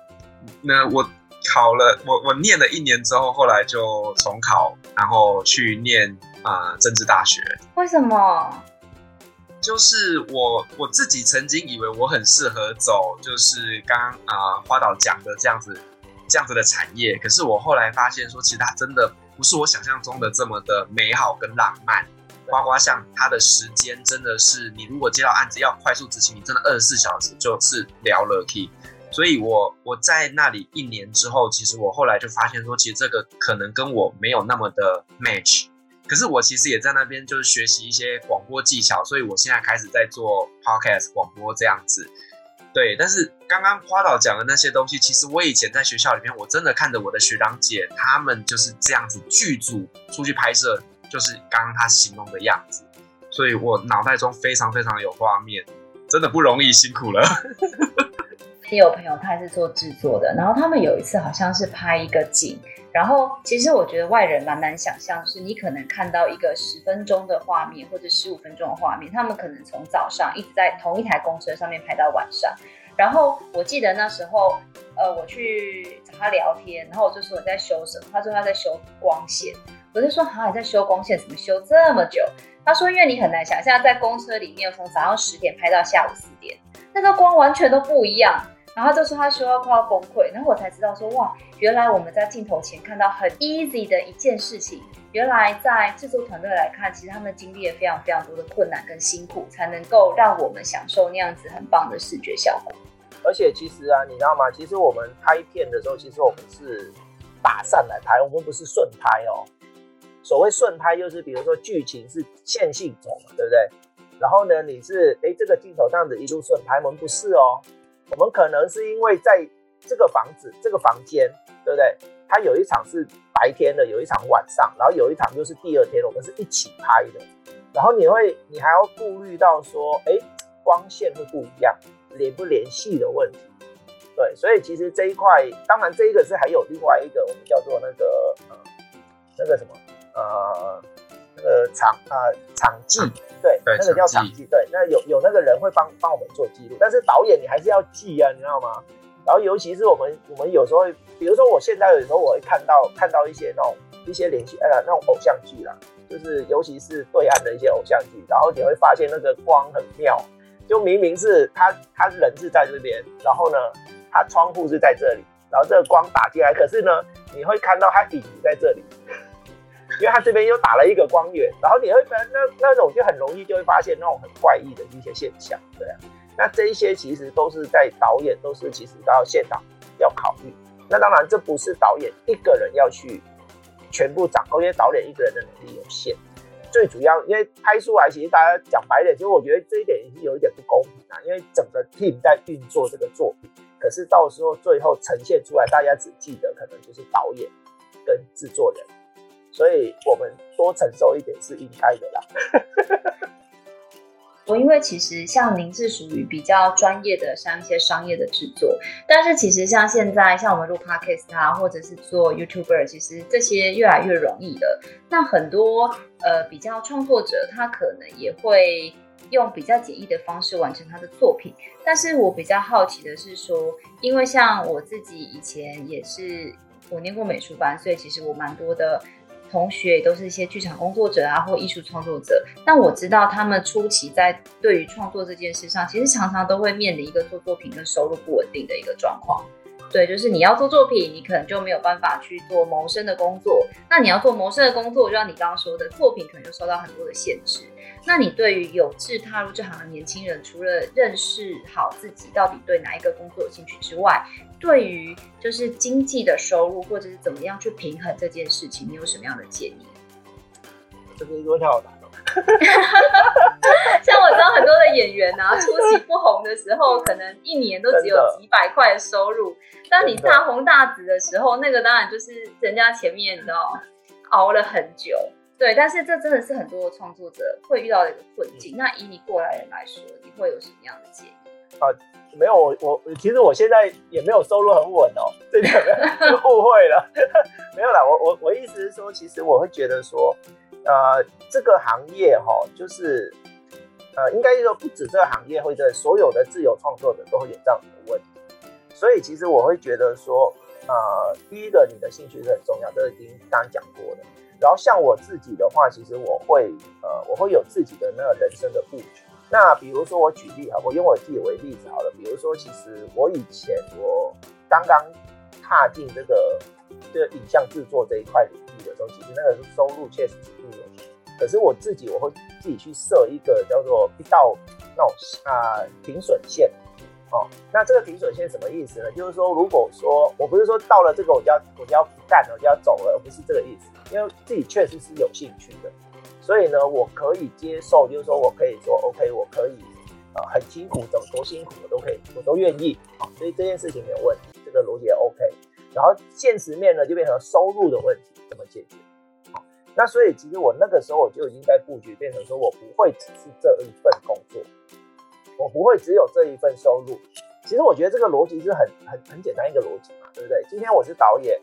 那我考了，我我念了一年之后，后来就重考，然后去念啊政治大学。为什么？就是我我自己曾经以为我很适合走，就是刚刚啊花导讲的这样子这样子的产业，可是我后来发现说，其实它真的不是我想象中的这么的美好跟浪漫。花花像它的时间，真的是你如果接到案子要快速执行，你真的二十四小时就是聊了 key。所以我我在那里一年之后，其实我后来就发现说，其实这个可能跟我没有那么的 match。可是我其实也在那边，就是学习一些广播技巧，所以我现在开始在做 podcast 广播这样子。对，但是刚刚花导讲的那些东西，其实我以前在学校里面，我真的看着我的学长姐他们就是这样子剧组出去拍摄，就是刚刚他形容的样子，所以我脑袋中非常非常有画面，真的不容易，辛苦了。[laughs] 也有朋友他是做制作的，然后他们有一次好像是拍一个景。然后，其实我觉得外人蛮难想象，是你可能看到一个十分钟的画面或者十五分钟的画面，他们可能从早上一直在同一台公车上面拍到晚上。然后我记得那时候，呃，我去找他聊天，然后我就说我在修什么，他说他在修光线，我就说好，你在修光线，怎么修这么久？他说因为你很难想象在公车里面从早上十点拍到下午四点，那个光完全都不一样。然后就说他说要快要崩溃，然后我才知道说哇，原来我们在镜头前看到很 easy 的一件事情，原来在制作团队来看，其实他们经历了非常非常多的困难跟辛苦，才能够让我们享受那样子很棒的视觉效果。而且其实啊，你知道吗？其实我们拍片的时候，其实我们是打散来拍，我们不是顺拍哦。所谓顺拍，就是比如说剧情是线性走嘛，对不对？然后呢，你是哎这个镜头这样子一路顺拍，我们不是哦。我们可能是因为在这个房子、这个房间，对不对？它有一场是白天的，有一场晚上，然后有一场就是第二天，我们是一起拍的。然后你会，你还要顾虑到说，哎，光线会不一样，连不连续的问题。对，所以其实这一块，当然这一个是还有另外一个，我们叫做那个呃，那个什么呃。那个场啊，场记，对，那个叫场记，对，那有有那个人会帮帮我们做记录，但是导演你还是要记啊，你知道吗？然后尤其是我们我们有时候，比如说我现在有时候我会看到看到一些那种一些连续呃那种偶像剧啦，就是尤其是对岸的一些偶像剧，然后你会发现那个光很妙，就明明是他他人是在这边，然后呢他窗户是在这里，然后这个光打进来，可是呢你会看到他影子在这里。因为他这边又打了一个光源，然后你会发现那那种就很容易就会发现那种很怪异的一些现象，对啊。那这一些其实都是在导演都是其实都要现场要考虑。那当然这不是导演一个人要去全部掌控，因为导演一个人的能力有限。最主要因为拍出来，其实大家讲白点，其实我觉得这一点也是有一点不公平啊。因为整个 team 在运作这个作品，可是到时候最后呈现出来，大家只记得可能就是导演跟制作人。所以我们多承受一点是应该的啦。我因为其实像您是属于比较专业的，像一些商业的制作，但是其实像现在像我们录 Podcast 啊，或者是做 YouTuber，其实这些越来越容易了。那很多呃比较创作者，他可能也会用比较简易的方式完成他的作品。但是我比较好奇的是说，因为像我自己以前也是我念过美术班，所以其实我蛮多的。同学也都是一些剧场工作者啊，或艺术创作者。但我知道他们初期在对于创作这件事上，其实常常都会面临一个做作品跟收入不稳定的一个状况。对，就是你要做作品，你可能就没有办法去做谋生的工作。那你要做谋生的工作，就像你刚刚说的，作品可能就受到很多的限制。那你对于有志踏入这行的年轻人，除了认识好自己到底对哪一个工作有兴趣之外，对于就是经济的收入或者是怎么样去平衡这件事情，你有什么样的建议？[laughs] 这个问题好难哦。[laughs] 像我知道很多的演员啊，初期不红的时候，可能一年都只有几百块的收入。当你大红大紫的时候，那个当然就是人家前面你知道熬了很久。对，但是这真的是很多的创作者会遇到的一个困境。那以你过来人来说，你会有什么样的建议？啊，没有，我我其实我现在也没有收入很稳哦，[laughs] 这个 [laughs] 误会了，[laughs] 没有啦。我我我意思是说，其实我会觉得说，呃，这个行业哈、哦，就是呃，应该说不止这个行业，或者所有的自由创作者都会有这样的问题。所以其实我会觉得说，呃，第一个你的兴趣是很重要，这个已经刚刚讲过的。然后像我自己的话，其实我会呃，我会有自己的那个人生的布局。那比如说我举例哈，我用我自己为例子好了。比如说，其实我以前我刚刚踏进这个这个影像制作这一块领域的时候，其实那个收入确实是不容易。可是我自己我会自己去设一个叫做一道那种啊停损线哦。那这个停损线什么意思呢？就是说，如果说我不是说到了这个我就要我就要干了，我就要走了，而不是这个意思。因为自己确实是有兴趣的，所以呢，我可以接受，就是说我可以说，OK，我可以，呃，很辛苦，怎么多辛苦我都可以，我都愿意，啊，所以这件事情没有问题，这个逻辑也 OK。然后现实面呢，就变成收入的问题，怎么解决？好，那所以其实我那个时候我就已经在布局，变成说我不会只是这一份工作，我不会只有这一份收入。其实我觉得这个逻辑是很很很简单一个逻辑嘛，对不对？今天我是导演，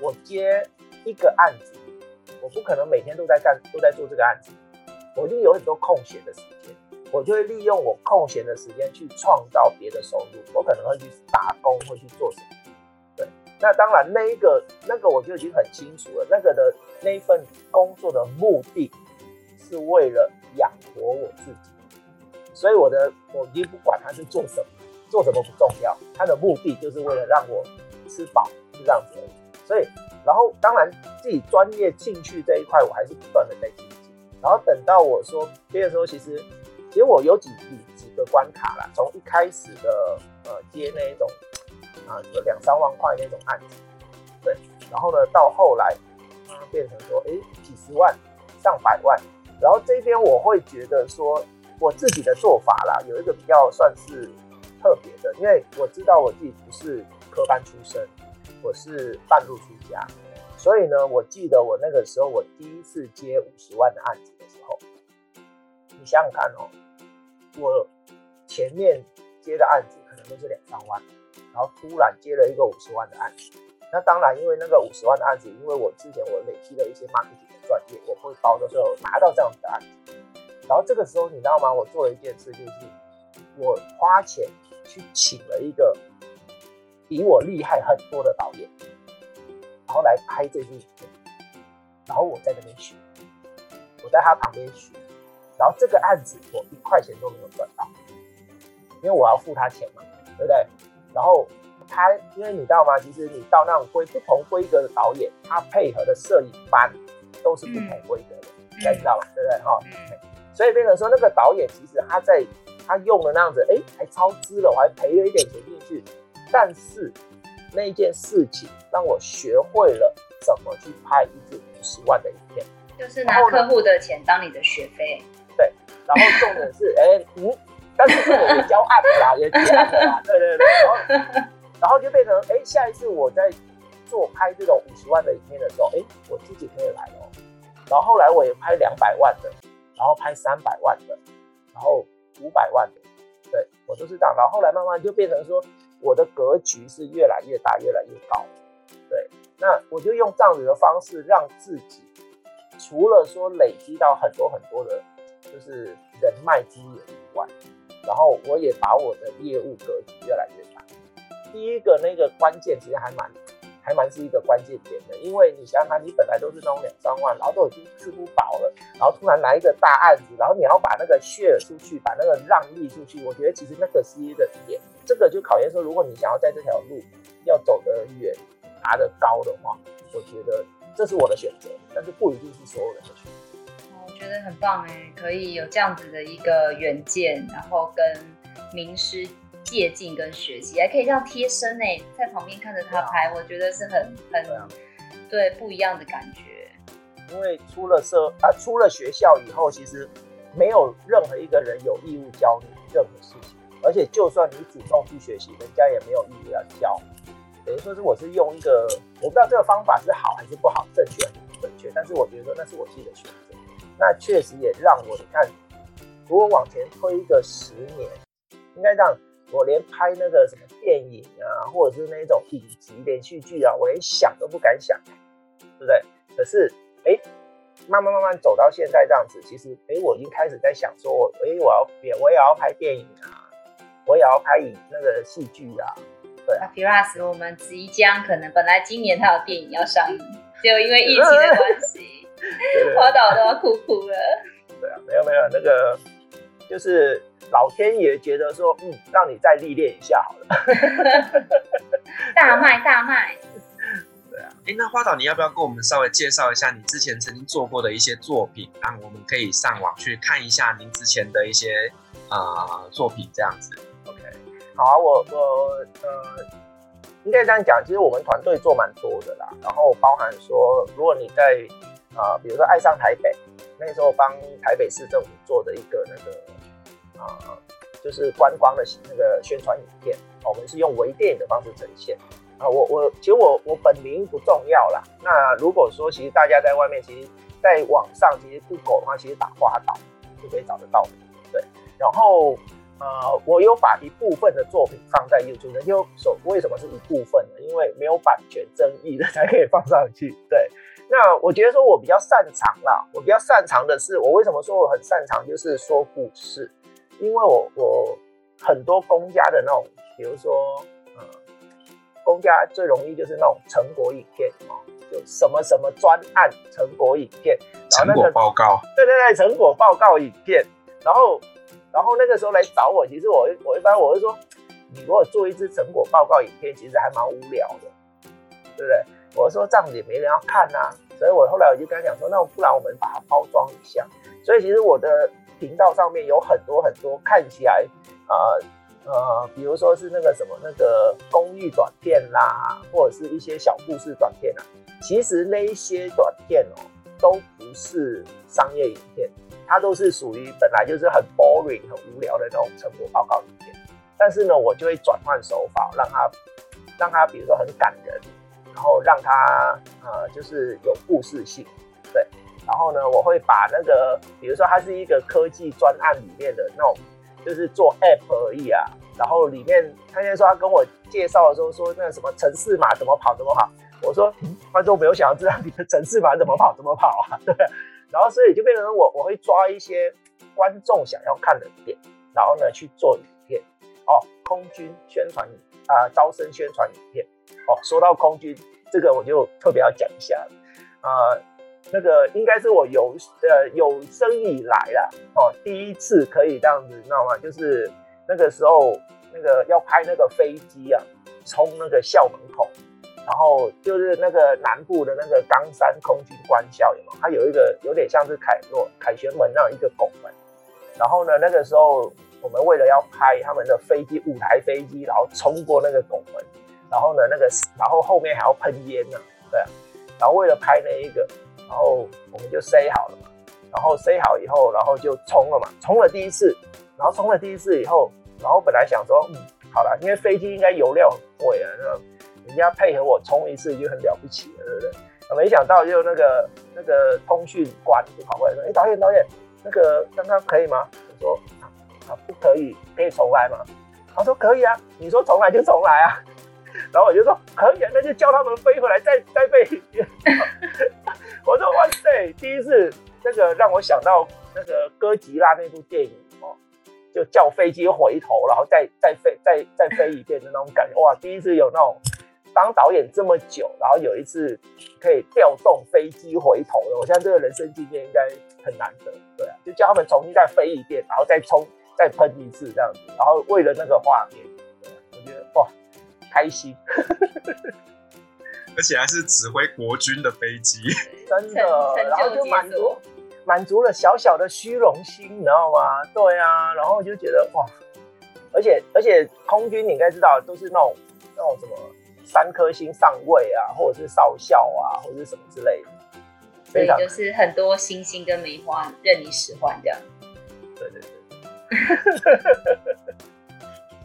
我接。一个案子，我不可能每天都在干，都在做这个案子。我一定有很多空闲的时间，我就会利用我空闲的时间去创造别的收入。我可能会去打工，会去做什么？对，那当然那一个那个我就已经很清楚了。那个的那一份工作的目的是为了养活我自己，所以我的我已经不管他是做什么，做什么不重要，他的目的就是为了让我吃饱，是这样子而已。所以。然后，当然自己专业兴趣这一块，我还是不断的在精进。然后等到我说接的时候，其实其实我有几几几个关卡啦，从一开始的呃接那一种啊有两三万块那种案子，对，然后呢到后来啊变成说哎几十万、上百万。然后这边我会觉得说我自己的做法啦，有一个比较算是特别的，因为我知道我自己不是科班出身。我是半路出家，所以呢，我记得我那个时候，我第一次接五十万的案子的时候，你想想看哦，我前面接的案子可能都是两三万，然后突然接了一个五十万的案子，那当然，因为那个五十万的案子，因为我之前我累积了一些 marketing 的专业，我会包的时候拿到这样子的案子，然后这个时候你知道吗？我做了一件事，就是我花钱去请了一个。比我厉害很多的导演，然后来拍这部影片，然后我在那边学，我在他旁边学，然后这个案子我一块钱都没有赚到，因为我要付他钱嘛，对不对？然后他，因为你知道吗？其实你到那种规不同规格的导演，他配合的摄影班都是不同规格的，你知道吗？对不对？哈，所以变成说那个导演其实他在。他用了那样子，哎、欸，还超支了，我还赔了一点钱进去。但是那一件事情让我学会了怎么去拍一支五十万的影片，就是拿客户的钱当你的学费。对，然后重点是，[laughs] 哎、欸，嗯，但是我也交案了啦，[laughs] 也结案了啦，对对对。然后，然后就变成，哎、欸，下一次我在做拍这种五十万的影片的时候，哎、欸，我自己可以来了。然后后来我也拍两百万的，然后拍三百万的，然后。五百万的，对，我都是这样，然后后来慢慢就变成说，我的格局是越来越大，越来越高，对，那我就用这样子的方式让自己，除了说累积到很多很多的，就是人脉资源以外，然后我也把我的业务格局越来越大。第一个那个关键其实还蛮。还蛮是一个关键点的，因为你想想看，你本来都是那种两三万，然后都已经吃不饱了，然后突然来一个大案子，然后你要把那个血出去，把那个让利出去，我觉得其实那个是一个点，这个就考验说，如果你想要在这条路要走得远、爬得高的话，我觉得这是我的选择，但是不一定是所有人的选择。我觉得很棒哎，可以有这样子的一个远见，然后跟名师。借镜跟学习，还可以这样贴身呢，在旁边看着他拍，啊、我觉得是很很对不一样的感觉。因为出了社啊，出了学校以后，其实没有任何一个人有义务教你任何事情，而且就算你主动去学习，人家也没有义务要教。等于说是我是用一个，我不知道这个方法是好还是不好，正确还是不正确，但是我觉得说那是我自己的选择。那确实也让我你看，如果往前推一个十年，应该让。我连拍那个什么电影啊，或者是那种影集连续剧啊，我连想都不敢想，对不对？可是，哎，慢慢慢慢走到现在这样子，其实，哎，我已经开始在想说，我哎，我要变，我也要拍电影啊，我也要拍影那个戏剧啊，对啊。Piras，我们即将可能本来今年他有电影要上映，结果因为疫情的关系，[laughs] 花导都要哭哭了。对啊，没有没有那个，就是。老天爷觉得说，嗯，让你再历练一下好了。[laughs] 大卖大卖。对啊，哎、欸，那花导，你要不要跟我们稍微介绍一下你之前曾经做过的一些作品，让我们可以上网去看一下您之前的一些啊、呃、作品这样子。OK，好啊，我我呃，应该这样讲，其实我们团队做蛮多的啦，然后包含说，如果你在啊、呃，比如说爱上台北，那个时候帮台北市政府做的一个那个。啊、就是观光的那个宣传影片，我们是用微电影的方式呈现。啊、我我其实我我本名不重要啦。那如果说其实大家在外面，其实在网上其实 Google 的话，其实打花岛就可以找得到。对，然后呃，我有把一部分的作品放在 YouTube 上，就说为什么是一部分呢？因为没有版权争议的才可以放上去。对，那我觉得说我比较擅长啦，我比较擅长的是，我为什么说我很擅长，就是说故事。因为我我很多公家的那种，比如说，呃，公家最容易就是那种成果影片哦，就什么什么专案成果影片，然后那个、成果报告，对对对，成果报告影片，然后然后那个时候来找我，其实我我一般我会说，你如果做一支成果报告影片，其实还蛮无聊的，对不对？我说这样子也没人要看呐、啊，所以我后来我就跟他讲说，那不然我们把它包装一下，所以其实我的。频道上面有很多很多看起来，呃呃，比如说是那个什么那个公益短片啦，或者是一些小故事短片啊。其实那一些短片哦，都不是商业影片，它都是属于本来就是很 boring 很无聊的那种成果报告影片。但是呢，我就会转换手法，让它让它比如说很感人，然后让它呃就是有故事性，对。然后呢，我会把那个，比如说它是一个科技专案里面的那种，就是做 App 而已啊。然后里面他现在说他跟我介绍的时候说，那什么城市码怎么跑怎么跑，我说观众没有想要知道你的城市码怎么跑怎么跑啊，对。然后所以就变成我我会抓一些观众想要看的点，然后呢去做影片哦，空军宣传影啊招生宣传影片。哦，说到空军，这个我就特别要讲一下啊、那个应该是我有呃有生以来啦，哦，第一次可以这样子，你知道吗？就是那个时候那个要拍那个飞机啊，冲那个校门口。然后就是那个南部的那个冈山空军官校，有没有？它有一个有点像是凯若凯旋门那样一个拱门。然后呢，那个时候我们为了要拍他们的飞机，五台飞机，然后冲过那个拱门。然后呢，那个然后后面还要喷烟呢，对。然后为了拍那一个，然后我们就塞好了嘛。然后塞好以后，然后就冲了嘛。冲了第一次，然后冲了第一次以后，然后本来想说，嗯，好了，因为飞机应该油料很贵啊，那。人家配合我冲一次就很了不起了，对不对？没想到就那个那个通讯官就跑过来说：“哎、欸，导演导演，那个刚刚可以吗？”我说：“啊，不可以，可以重来吗？”他说：“可以啊，你说重来就重来啊。”然后我就说：“可以，那就叫他们飞回来再再飞。[laughs] ”我说：“哇塞，第一次那个让我想到那个哥吉拉那部电影哦，就叫飞机回头，然后再再飞再再飞一遍的那种感觉，哇！第一次有那种。”当导演这么久，然后有一次可以调动飞机回头的，我现在这个人生经验应该很难得，对啊，就叫他们重新再飞一遍，然后再冲、再喷一次这样子，然后为了那个画面，开心，[laughs] 而且还是指挥国军的飞机，[laughs] 真的，然后就满足满足了小小的虚荣心，你知道吗？对啊，然后就觉得哇，而且而且空军你应该知道都是那种那种什么。三颗星上尉啊，或者是少校啊，或者是什么之类的，所以就是很多星星跟梅花任你使唤这样。对对对。[laughs]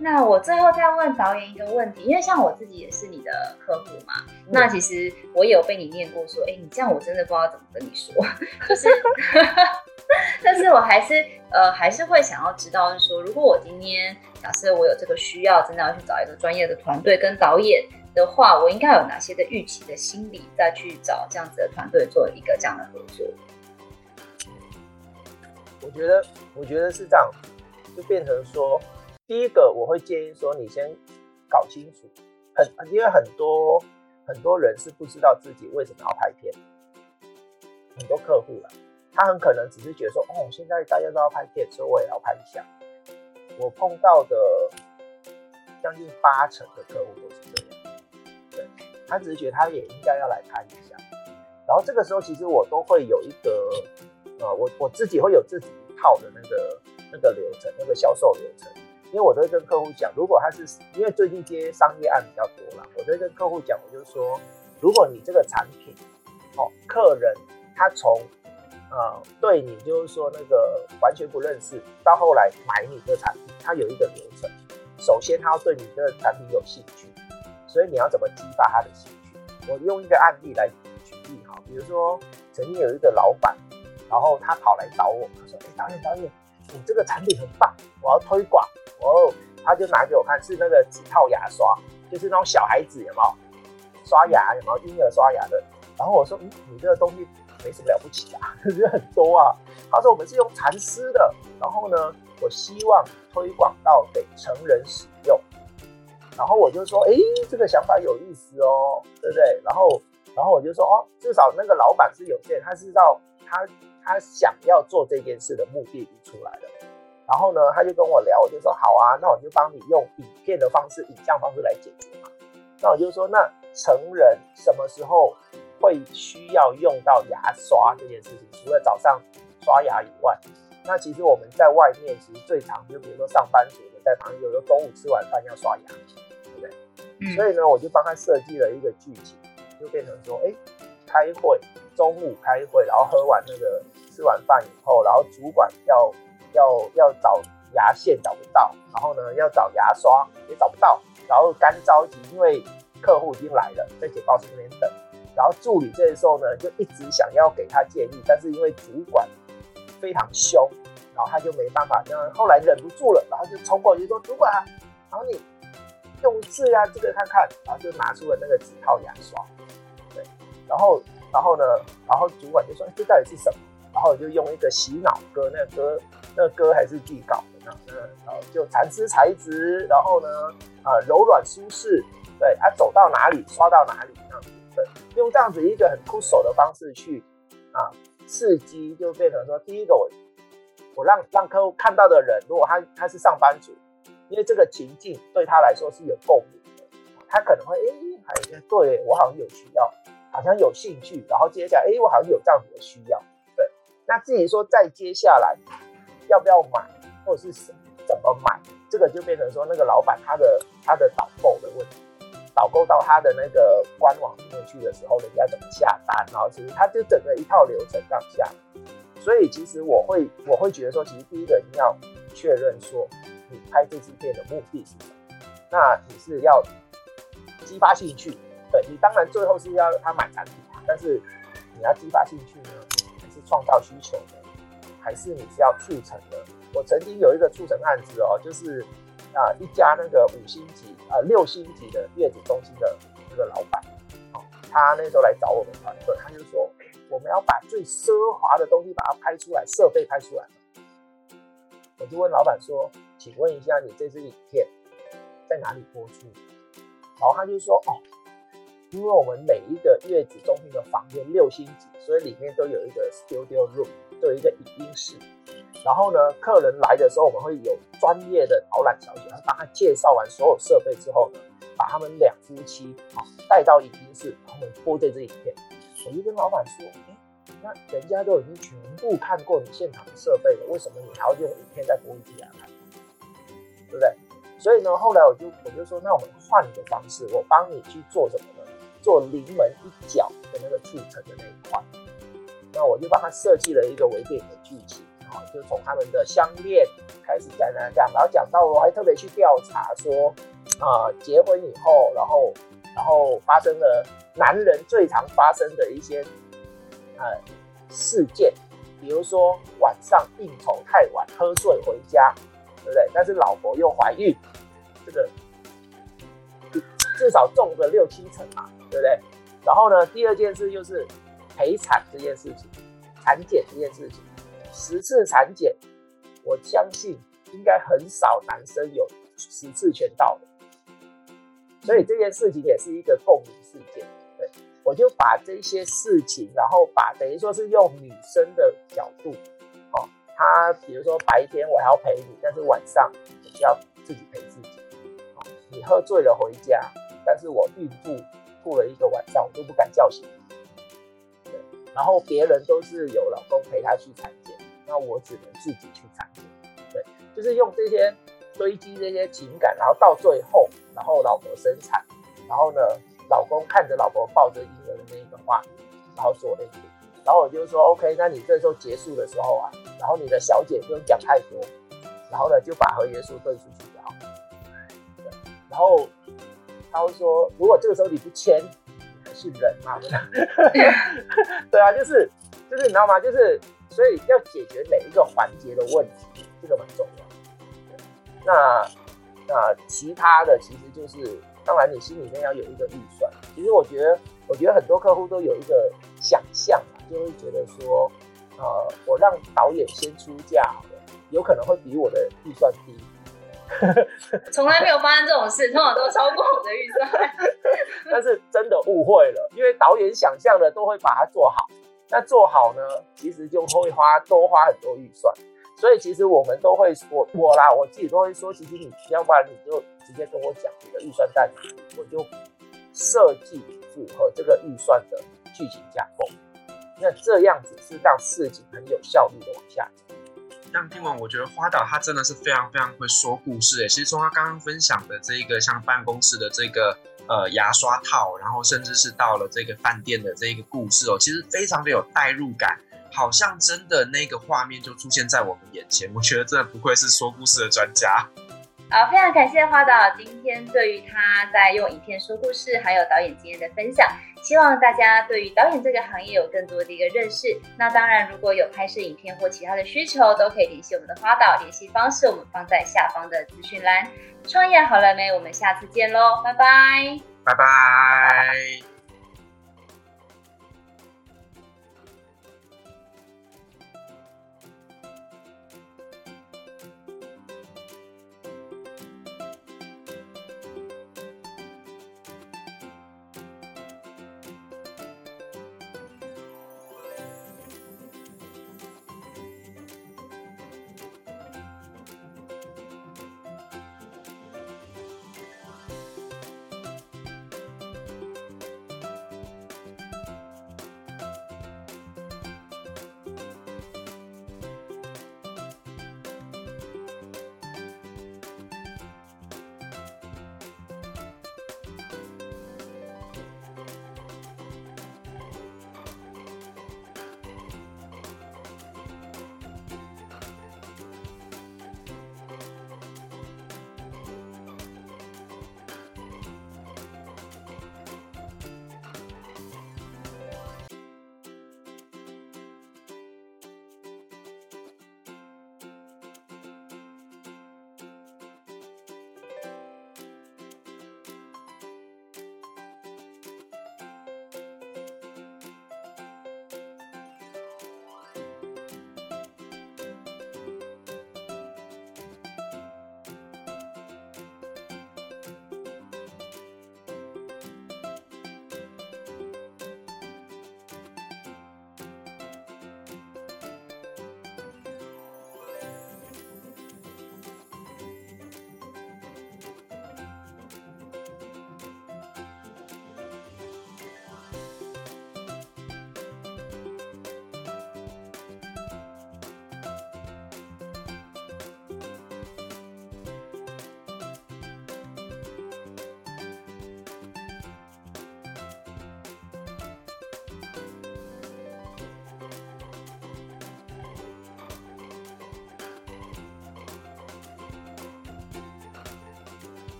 那我最后再问导演一个问题，因为像我自己也是你的客户嘛，嗯、那其实我也有被你念过，说，哎、欸，你这样我真的不知道怎么跟你说，[laughs] 就是，[laughs] 但是我还是呃还是会想要知道，是说，如果我今天假设我有这个需要，真的要去找一个专业的团队跟导演。的话，我应该有哪些的预期的心理，再去找这样子的团队做一个这样的合作？我觉得，我觉得是这样，就变成说，第一个我会建议说，你先搞清楚，很因为很多很多人是不知道自己为什么要拍片，很多客户了，他很可能只是觉得说，哦，现在大家都要拍片，所以我也要拍一下。我碰到的将近八成的客户都是这样。对他只是觉得他也应该要来拍一下，然后这个时候其实我都会有一个，呃，我我自己会有自己一套的那个那个流程，那个销售流程，因为我都会跟客户讲，如果他是因为最近接商业案比较多啦，我都会跟客户讲，我就说，如果你这个产品，哦，客人他从呃对你就是说那个完全不认识，到后来买你的产品，他有一个流程，首先他要对你的产品有兴趣。所以你要怎么激发他的兴趣？我用一个案例来举例哈，比如说曾经有一个老板，然后他跑来找我，他说：“哎、欸，导演导演，你这个产品很棒，我要推广。”哦，他就拿给我看，是那个指套牙刷，就是那种小孩子有没有刷牙有没有婴儿刷牙的？然后我说：“嗯，你这个东西没什么了不起啊，就是很多啊。”他说：“我们是用蚕丝的，然后呢，我希望推广到给成人使用。”然后我就说，哎，这个想法有意思哦，对不对？然后，然后我就说，哦，至少那个老板是有钱，他知道他他想要做这件事的目的已经出来了。然后呢，他就跟我聊，我就说，好啊，那我就帮你用影片的方式、影像方式来解决嘛。那我就说，那成人什么时候会需要用到牙刷这件事情？除了早上刷牙以外，那其实我们在外面其实最常就比如说上班族的在旁，有时候中午吃完饭要刷牙对不对。所以呢，我就帮他设计了一个剧情，就变成说，哎，开会，中午开会，然后喝完那个吃完饭以后，然后主管要要要找牙线找不到，然后呢要找牙刷也找不到，然后干着急，因为客户已经来了，在简报室那边等，然后助理这时候呢就一直想要给他建议，但是因为主管非常凶，然后他就没办法，那后来忍不住了，然后就冲过去说，主管，然后你。用字啊，这个看看，然后就拿出了那个纸套牙刷，对，然后，然后呢，然后主管就说：“这到底是什么？”然后就用一个洗脑歌，那个歌那个歌还是自己搞的呢，那然后就蚕丝材质，然后呢啊柔软舒适，对，啊走到哪里刷到哪里这样子，对，用这样子一个很酷手的方式去啊刺激，就变成说第一个我我让让客户看到的人，如果他他是上班族，因为这个情境对他来说是有共鸣的，他可能会哎还对我好像有需要。好像有兴趣，然后接下来，哎，我好像有这样子的需要，那至于说再接下来要不要买，或者是怎么买，这个就变成说那个老板他的他的导购的问题，导购到他的那个官网里面去的时候，人家怎么下单，然后其实他就整个一套流程这样下。所以其实我会我会觉得说，其实第一个一定要确认说，你拍这支片的目的是什么，那你是要激发兴趣。对，你当然最后是要他买产品，但是你要激发兴趣呢，创造需求的？还是你是要促成的？我曾经有一个促成案子哦，就是啊一家那个五星级啊六星级的月子中心的那个老板，哦，他那时候来找我们团队，他就说我们要把最奢华的东西把它拍出来，设备拍出来。我就问老板说，请问一下，你这支影片在哪里播出？然后他就说哦。因为我们每一个月子中心的房间六星级，所以里面都有一个 studio room，都有一个影音室。然后呢，客人来的时候，我们会有专业的导览小姐，她帮他介绍完所有设备之后，把他们两夫妻啊带到影音室，然后我们播这支影片。我就跟老板说，哎，那人家都已经全部看过你现场的设备了，为什么你还要用影片再播一次给他看？对不对？所以呢，后来我就我就说，那我们换一个方式，我帮你去做什么呢？做临门一脚的那个促成的那一块，那我就帮他设计了一个微电影的剧情，然后就从他们的相恋开始讲讲讲，然后讲到我还特别去调查说，啊、结婚以后，然后然后发生了男人最常发生的一些呃事件，比如说晚上应酬太晚，喝醉回家，对不对？但是老婆又怀孕，这个。至少中个六七成嘛，对不对？然后呢，第二件事就是陪产这件事情，产检这件事情，十次产检，我相信应该很少男生有十次全到的，所以这件事情也是一个共鸣事件。对，我就把这些事情，然后把等于说是用女生的角度，哦，她比如说白天我还要陪你，但是晚上我就要自己陪自己，哦，你喝醉了回家。但是我孕妇吐了一个晚上，我都不敢叫醒。对，然后别人都是有老公陪她去产检，那我只能自己去产检。对，就是用这些堆积这些情感，然后到最后，然后老婆生产，然后呢，老公看着老婆抱着婴儿的那一个画面，然后做 ending。然后我就说 OK，那你这时候结束的时候啊，然后你的小姐不用讲太多，然后呢就把合约书对出去就好。对，然后。他会说：“如果这个时候你不签，你还是人吗？” [laughs] 对啊，就是就是你知道吗？就是所以要解决每一个环节的问题，这个蛮重要。那那其他的其实就是，当然你心里面要有一个预算。其实我觉得，我觉得很多客户都有一个想象，就会觉得说，呃，我让导演先出价好了，有可能会比我的预算低。[laughs] 从来没有发生这种事，通常都超过我的预算。[laughs] 但是真的误会了，因为导演想象的都会把它做好，那做好呢，其实就会花多花很多预算。所以其实我们都会说，我啦，我自己都会说，其实你要不然你就直接跟我讲你的预算在哪，我就设计符合这个预算的剧情架构。那这样子是让事情很有效率的往下走。那听完，我觉得花岛他真的是非常非常会说故事诶。其实从他刚刚分享的这个像办公室的这个呃牙刷套，然后甚至是到了这个饭店的这个故事哦，其实非常的有代入感，好像真的那个画面就出现在我们眼前。我觉得真的不愧是说故事的专家。好，非常感谢花导今天对于他在用影片说故事，还有导演经验的分享。希望大家对于导演这个行业有更多的一个认识。那当然，如果有拍摄影片或其他的需求，都可以联系我们的花导，联系方式我们放在下方的资讯栏。创业好了没？我们下次见喽，拜拜，拜拜。